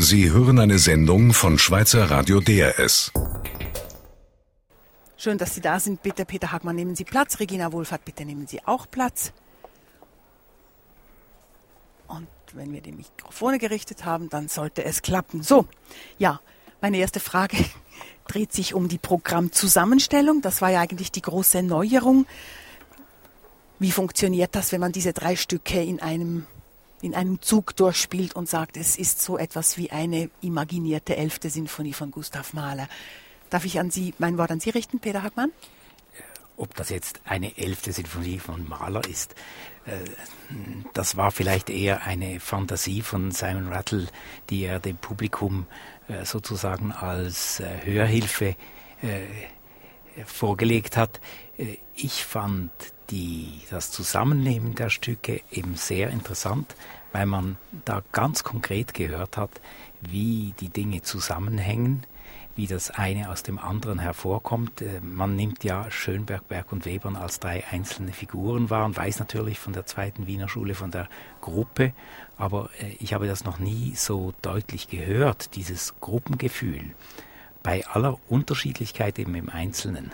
Sie hören eine Sendung von Schweizer Radio DRS. Schön, dass Sie da sind. Bitte, Peter Hagmann, nehmen Sie Platz. Regina Wohlfahrt, bitte nehmen Sie auch Platz. Und wenn wir die Mikrofone gerichtet haben, dann sollte es klappen. So, ja, meine erste Frage dreht sich um die Programmzusammenstellung. Das war ja eigentlich die große Neuerung. Wie funktioniert das, wenn man diese drei Stücke in einem in einem Zug durchspielt und sagt, es ist so etwas wie eine imaginierte elfte Sinfonie von Gustav Mahler. Darf ich an Sie mein Wort an Sie richten, Peter Hackmann? Ob das jetzt eine elfte Sinfonie von Mahler ist, äh, das war vielleicht eher eine Fantasie von Simon Rattle, die er dem Publikum äh, sozusagen als äh, Hörhilfe vorgelegt hat. Ich fand die, das Zusammennehmen der Stücke eben sehr interessant, weil man da ganz konkret gehört hat, wie die Dinge zusammenhängen, wie das eine aus dem anderen hervorkommt. Äh, man nimmt ja Schönberg, Berg und Webern als drei einzelne Figuren wahr und weiß natürlich von der zweiten Wiener Schule, von der Gruppe, aber äh, ich habe das noch nie so deutlich gehört, dieses Gruppengefühl, bei aller Unterschiedlichkeit eben im Einzelnen.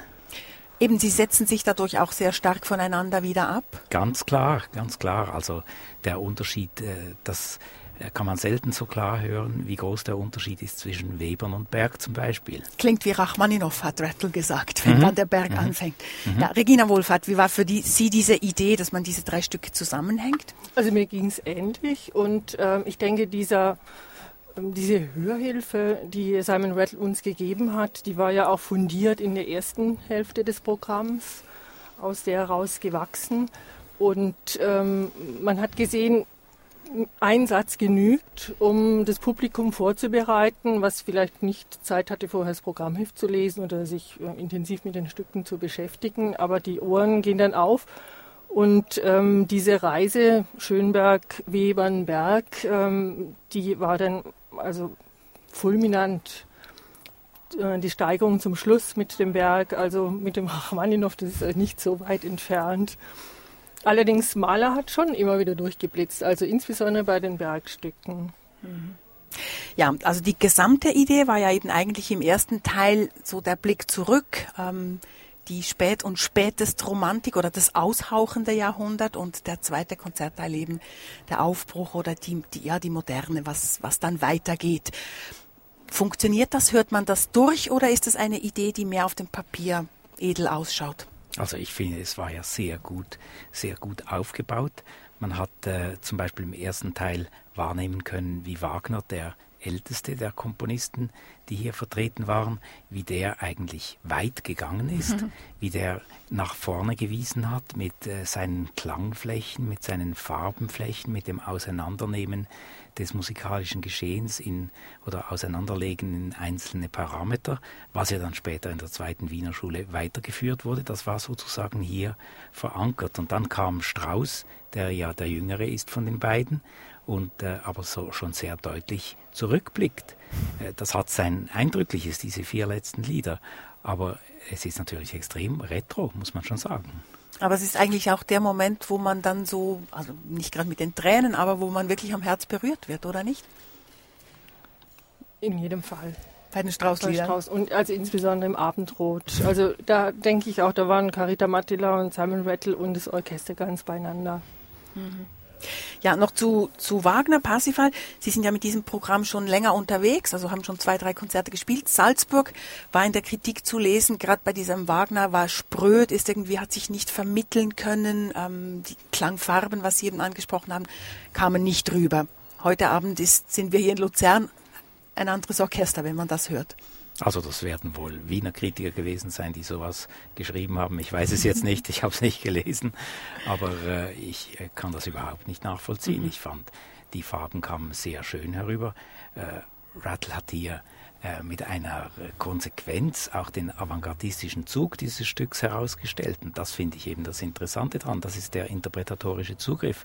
Eben, Sie setzen sich dadurch auch sehr stark voneinander wieder ab? Ganz klar, ganz klar. Also der Unterschied, äh, das äh, kann man selten so klar hören, wie groß der Unterschied ist zwischen Webern und Berg zum Beispiel. Klingt wie Rachmaninoff, hat Rattle gesagt, wenn mhm. dann der Berg mhm. anfängt. Mhm. Ja, Regina Wohlfahrt, wie war für die, Sie diese Idee, dass man diese drei Stücke zusammenhängt? Also mir ging es ähnlich und äh, ich denke, dieser diese Hörhilfe, die Simon Rattle uns gegeben hat, die war ja auch fundiert in der ersten Hälfte des Programms, aus der heraus gewachsen. Und ähm, man hat gesehen, ein Satz genügt, um das Publikum vorzubereiten, was vielleicht nicht Zeit hatte, vorher das Programmheft zu lesen oder sich äh, intensiv mit den Stücken zu beschäftigen. Aber die Ohren gehen dann auf. Und ähm, diese Reise Schönberg-Webernberg, ähm, die war dann also fulminant äh, die Steigerung zum Schluss mit dem Berg, also mit dem Rachmaninow, das ist nicht so weit entfernt. Allerdings Mahler hat schon immer wieder durchgeblitzt, also insbesondere bei den Bergstücken. Mhm. Ja, also die gesamte Idee war ja eben eigentlich im ersten Teil so der Blick zurück. Ähm, die Spät- und Spätest-Romantik oder das aushauchende Jahrhundert und der zweite Konzertteil eben der Aufbruch oder die, die, ja, die Moderne, was, was dann weitergeht. Funktioniert das? Hört man das durch oder ist es eine Idee, die mehr auf dem Papier edel ausschaut? Also ich finde, es war ja sehr gut, sehr gut aufgebaut. Man hat äh, zum Beispiel im ersten Teil wahrnehmen können, wie Wagner, der älteste der Komponisten, die hier vertreten waren, wie der eigentlich weit gegangen ist, mhm. wie der nach vorne gewiesen hat mit äh, seinen Klangflächen, mit seinen Farbenflächen, mit dem Auseinandernehmen des musikalischen Geschehens in oder Auseinanderlegen in einzelne Parameter, was ja dann später in der zweiten Wiener Schule weitergeführt wurde. Das war sozusagen hier verankert. Und dann kam Strauss, der ja der Jüngere ist von den beiden und äh, aber so schon sehr deutlich zurückblickt. Äh, das hat sein Eindrückliches, diese vier letzten Lieder. Aber es ist natürlich extrem retro, muss man schon sagen. Aber es ist eigentlich auch der Moment, wo man dann so, also nicht gerade mit den Tränen, aber wo man wirklich am Herz berührt wird, oder nicht? In jedem Fall. Bei den Straußliedern? Strauß und also insbesondere im Abendrot. Also da denke ich auch, da waren Carita Mattila und Simon Rattle und das Orchester ganz beieinander. Mhm. Ja, noch zu, zu Wagner, Parsifal. Sie sind ja mit diesem Programm schon länger unterwegs, also haben schon zwei, drei Konzerte gespielt. Salzburg war in der Kritik zu lesen, gerade bei diesem Wagner war spröd, ist irgendwie, hat sich nicht vermitteln können. Ähm, die Klangfarben, was Sie eben angesprochen haben, kamen nicht rüber. Heute Abend ist, sind wir hier in Luzern ein anderes Orchester, wenn man das hört. Also das werden wohl Wiener Kritiker gewesen sein, die sowas geschrieben haben. Ich weiß es jetzt nicht, ich habe es nicht gelesen, aber äh, ich äh, kann das überhaupt nicht nachvollziehen. Mhm. Ich fand, die Farben kamen sehr schön herüber. Äh, Rattle hat hier äh, mit einer Konsequenz auch den avantgardistischen Zug dieses Stücks herausgestellt. Und das finde ich eben das Interessante daran. Das ist der interpretatorische Zugriff.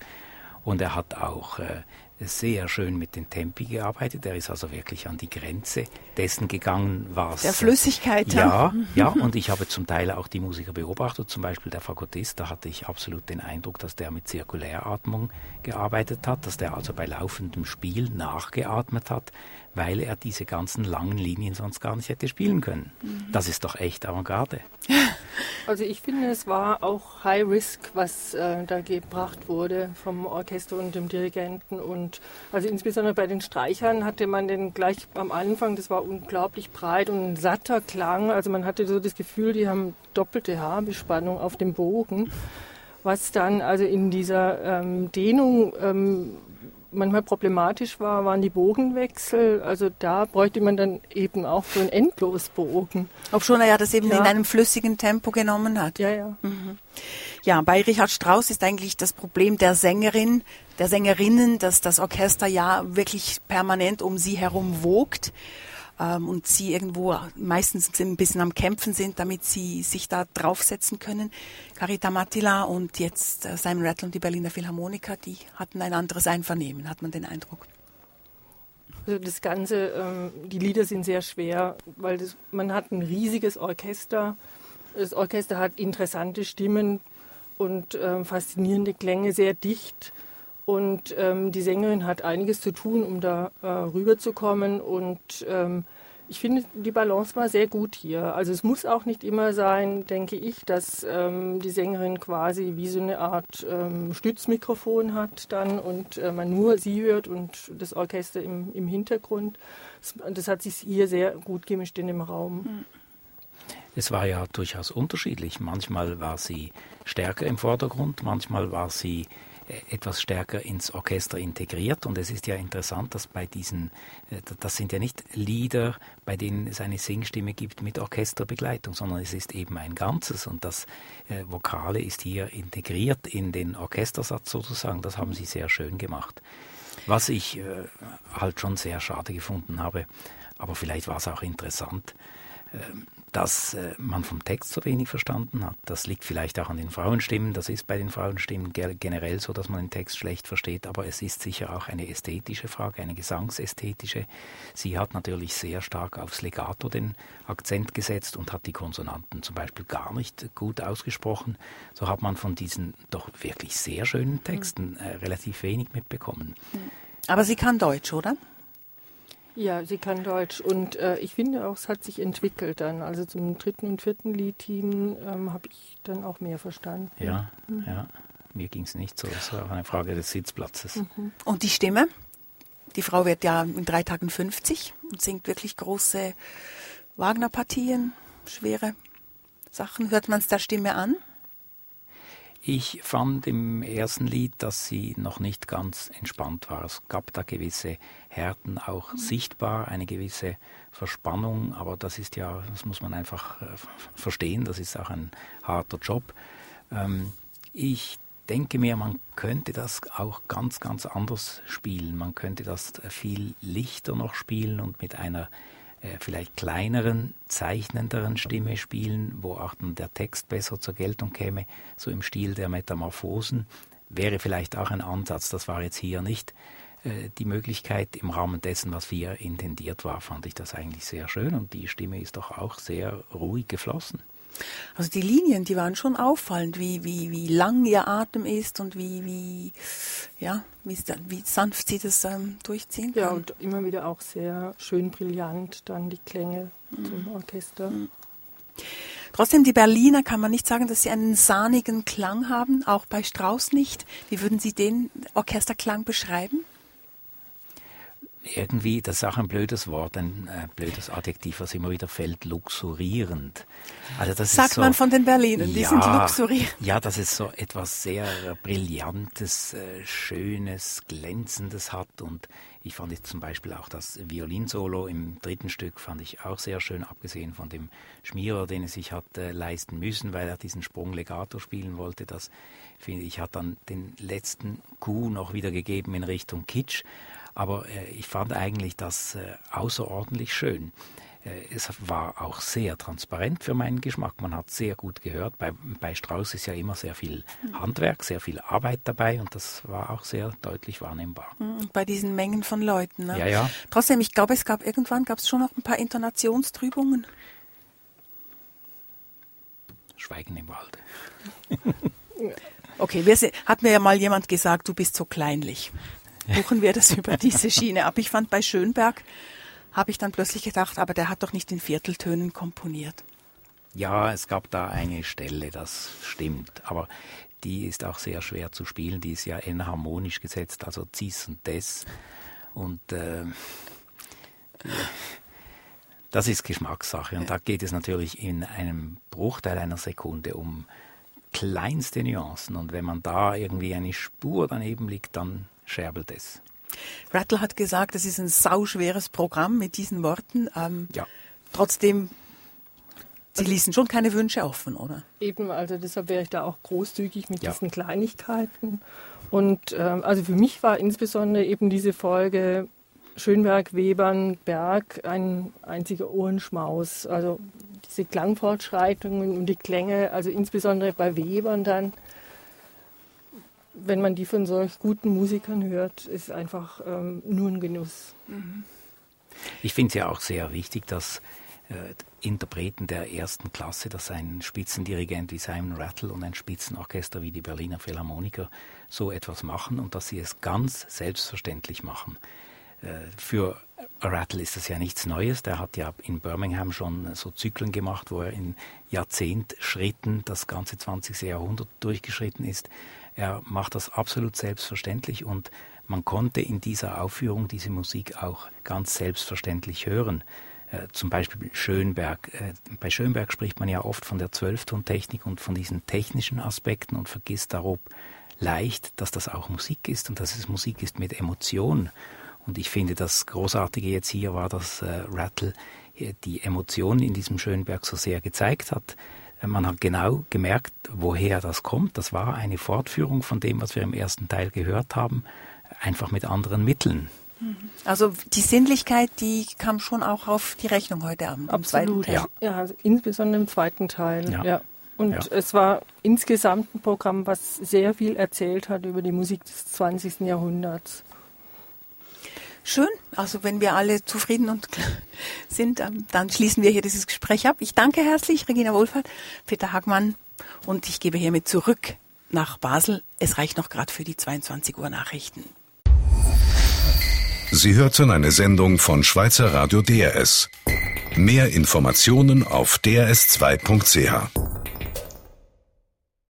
Und er hat auch äh, sehr schön mit den Tempi gearbeitet. Er ist also wirklich an die Grenze dessen gegangen, was. Der Flüssigkeit, ja. Ja, und ich habe zum Teil auch die Musiker beobachtet, zum Beispiel der Fagottist, da hatte ich absolut den Eindruck, dass der mit Zirkuläratmung gearbeitet hat, dass der also bei laufendem Spiel nachgeatmet hat, weil er diese ganzen langen Linien sonst gar nicht hätte spielen können. Mhm. Das ist doch echt Avantgarde. Also ich finde, es war auch High Risk, was äh, da gebracht wurde vom Orchester und dem Dirigenten. Und also insbesondere bei den Streichern hatte man den gleich am Anfang, das war unglaublich breit und ein satter Klang. Also man hatte so das Gefühl, die haben doppelte Haarbespannung auf dem Bogen was dann also in dieser ähm, Dehnung ähm, manchmal problematisch war, waren die Bogenwechsel. Also da bräuchte man dann eben auch so einen Endlosbogen. Ob schon er ja das eben ja. in einem flüssigen Tempo genommen hat. Ja, ja. Mhm. Ja, bei Richard Strauss ist eigentlich das Problem der Sängerin, der Sängerinnen, dass das Orchester ja wirklich permanent um sie herum wogt ähm, und sie irgendwo meistens ein bisschen am Kämpfen sind, damit sie sich da draufsetzen können. Carita Mattila und jetzt äh, Simon Rattle und die Berliner Philharmoniker, die hatten ein anderes Einvernehmen, hat man den Eindruck. Also das Ganze, ähm, die Lieder sind sehr schwer, weil das, man hat ein riesiges Orchester. Das Orchester hat interessante Stimmen und ähm, faszinierende Klänge, sehr dicht. Und ähm, die Sängerin hat einiges zu tun, um da äh, rüberzukommen. Und ähm, ich finde, die Balance war sehr gut hier. Also es muss auch nicht immer sein, denke ich, dass ähm, die Sängerin quasi wie so eine Art ähm, Stützmikrofon hat dann und äh, man nur sie hört und das Orchester im, im Hintergrund. Das, das, hat sich hier sehr gut gemischt in dem Raum. Hm. Es war ja durchaus unterschiedlich. Manchmal war sie stärker im Vordergrund, manchmal war sie etwas stärker ins Orchester integriert. Und es ist ja interessant, dass bei diesen, äh, das sind ja nicht Lieder, bei denen es eine Singstimme gibt mit Orchesterbegleitung, sondern es ist eben ein Ganzes. Und das äh, Vokale ist hier integriert in den Orchestersatz sozusagen. Das haben sie sehr schön gemacht. Was ich äh, halt schon sehr schade gefunden habe, aber vielleicht war es auch interessant, ähm, dass äh, man vom Text so wenig verstanden hat. Das liegt vielleicht auch an den Frauenstimmen. Das ist bei den Frauenstimmen generell so, dass man den Text schlecht versteht. Aber es ist sicher auch eine ästhetische Frage, eine gesangsästhetische. Sie hat natürlich sehr stark aufs Legato den Akzent gesetzt und hat die Konsonanten zum Beispiel gar nicht gut ausgesprochen. So hat man von diesen doch wirklich sehr schönen Texten äh, relativ wenig mitbekommen. Aber sie kann Deutsch, oder? Ja, sie kann Deutsch und äh, ich finde auch, es hat sich entwickelt dann. Also zum dritten und vierten Lied hin ähm, habe ich dann auch mehr verstanden. Ja, mhm. ja. Mir ging es nicht so. Es war auch eine Frage des Sitzplatzes. Mhm. Und die Stimme? Die Frau wird ja in drei Tagen 50 und singt wirklich große Wagner-Partien, schwere Sachen. Hört man es der Stimme an? Ich fand im ersten Lied, dass sie noch nicht ganz entspannt war. Es gab da gewisse Härten auch mhm. sichtbar, eine gewisse Verspannung, aber das ist ja, das muss man einfach äh, verstehen, das ist auch ein harter Job. Ähm, ich denke mir, man könnte das auch ganz, ganz anders spielen. Man könnte das viel lichter noch spielen und mit einer äh, vielleicht kleineren, zeichnenderen Stimme spielen, wo auch dann der Text besser zur Geltung käme, so im Stil der Metamorphosen, wäre vielleicht auch ein Ansatz. Das war jetzt hier nicht äh, die Möglichkeit. Im Rahmen dessen, was hier intendiert war, fand ich das eigentlich sehr schön und die Stimme ist doch auch sehr ruhig geflossen. Also die Linien, die waren schon auffallend, wie, wie, wie lang ihr Atem ist und wie, wie, ja, wie, wie sanft sie das ähm, durchziehen kann. Ja, und immer wieder auch sehr schön brillant dann die Klänge mhm. zum Orchester. Mhm. Trotzdem, die Berliner kann man nicht sagen, dass sie einen sahnigen Klang haben, auch bei Strauss nicht. Wie würden Sie den Orchesterklang beschreiben? Irgendwie, das ist auch ein blödes Wort, ein äh, blödes Adjektiv, was immer wieder fällt, luxurierend. Also das Sagt so, man von den Berlinern, die ja, sind luxurierend. Ja, dass es so etwas sehr Brillantes, äh, Schönes, Glänzendes hat und ich fand jetzt zum Beispiel auch das Violinsolo im dritten Stück fand ich auch sehr schön, abgesehen von dem Schmierer, den es sich hat äh, leisten müssen, weil er diesen Sprung Legato spielen wollte. Das finde ich hat dann den letzten Coup noch wieder gegeben in Richtung Kitsch. Aber äh, ich fand eigentlich das äh, außerordentlich schön. äh, es war auch sehr transparent für meinen Geschmack. Man hat sehr gut gehört. Bei, bei Strauss ist ja immer sehr viel Handwerk, sehr viel Arbeit dabei und das war auch sehr deutlich wahrnehmbar. Hm, bei diesen Mengen von Leuten. Ne? Ja, ja. Trotzdem, ich glaube, es gab irgendwann gab es schon noch ein paar Intonationstrübungen. Schweigen im Walde. okay, wir, hat mir ja mal jemand gesagt, du bist so kleinlich. Buchen wir das über diese Schiene ab. Ich fand bei Schönberg habe ich dann plötzlich gedacht, aber der hat doch nicht in Vierteltönen komponiert. Ja, es gab da eine Stelle, das stimmt. Aber die ist auch sehr schwer zu spielen. Die ist ja enharmonisch gesetzt, also cis und des. Und äh, das ist Geschmackssache. Und da geht es natürlich in einem Bruchteil einer Sekunde um kleinste Nuancen. Und wenn man da irgendwie eine Spur daneben liegt, dann scherbelt es. Rattle hat gesagt, es ist ein sauschweres Programm mit diesen Worten. Ähm, ja. Trotzdem, Sie ließen schon keine Wünsche offen, oder? Eben, also deshalb wäre ich da auch großzügig mit ja. diesen Kleinigkeiten. Und ähm, also für mich war insbesondere eben diese Folge Schönberg, Webern, Berg ein einziger Ohrenschmaus. Also diese Klangfortschreitungen und die Klänge, also insbesondere bei Webern dann wenn man die von solch guten Musikern hört, ist einfach ähm, nur ein Genuss. Mhm. Ich finde es ja auch sehr wichtig, dass äh, Interpreten der ersten Klasse, dass ein Spitzendirigent wie Simon Rattle und ein Spitzenorchester wie die Berliner Philharmoniker so etwas machen und dass sie es ganz selbstverständlich machen. Äh, für Rattle ist das ja nichts Neues. Der hat ja in Birmingham schon so Zyklen gemacht, wo er in Jahrzehntschritten das ganze 20. Jahrhundert durchgeschritten ist. Er macht das absolut selbstverständlich und man konnte in dieser Aufführung diese Musik auch ganz selbstverständlich hören. Äh, zum Beispiel Schönberg. Äh, bei Schönberg spricht man ja oft von der Zwölftontechnik und von diesen technischen Aspekten und vergisst darob leicht, dass das auch Musik ist und dass es Musik ist mit Emotion. Und ich finde, das Großartige jetzt hier war, dass äh, Rattle äh, die Emotionen in diesem Schönberg so sehr gezeigt hat. Man hat genau gemerkt, woher das kommt. Das war eine Fortführung von dem, was wir im ersten Teil gehört haben, einfach mit anderen Mitteln. Also die Sinnlichkeit, die kam schon auch auf die Rechnung heute Abend. Absolut, ja. ja also insbesondere im zweiten Teil. Ja. ja. Und ja. es war insgesamt ein Programm, was sehr viel erzählt hat über die Musik des 20. Jahrhunderts. Schön. Also wenn wir alle zufrieden und sind, ähm, dann schließen wir hier dieses Gespräch ab. Ich danke herzlich Regina Wohlfahrt, Peter Hagmann und ich gebe hiermit zurück nach Basel. Es reicht noch gerade für die 22 Uhr Nachrichten. Sie hörten eine Sendung von Schweizer Radio DRS. Mehr Informationen auf drs2.ch.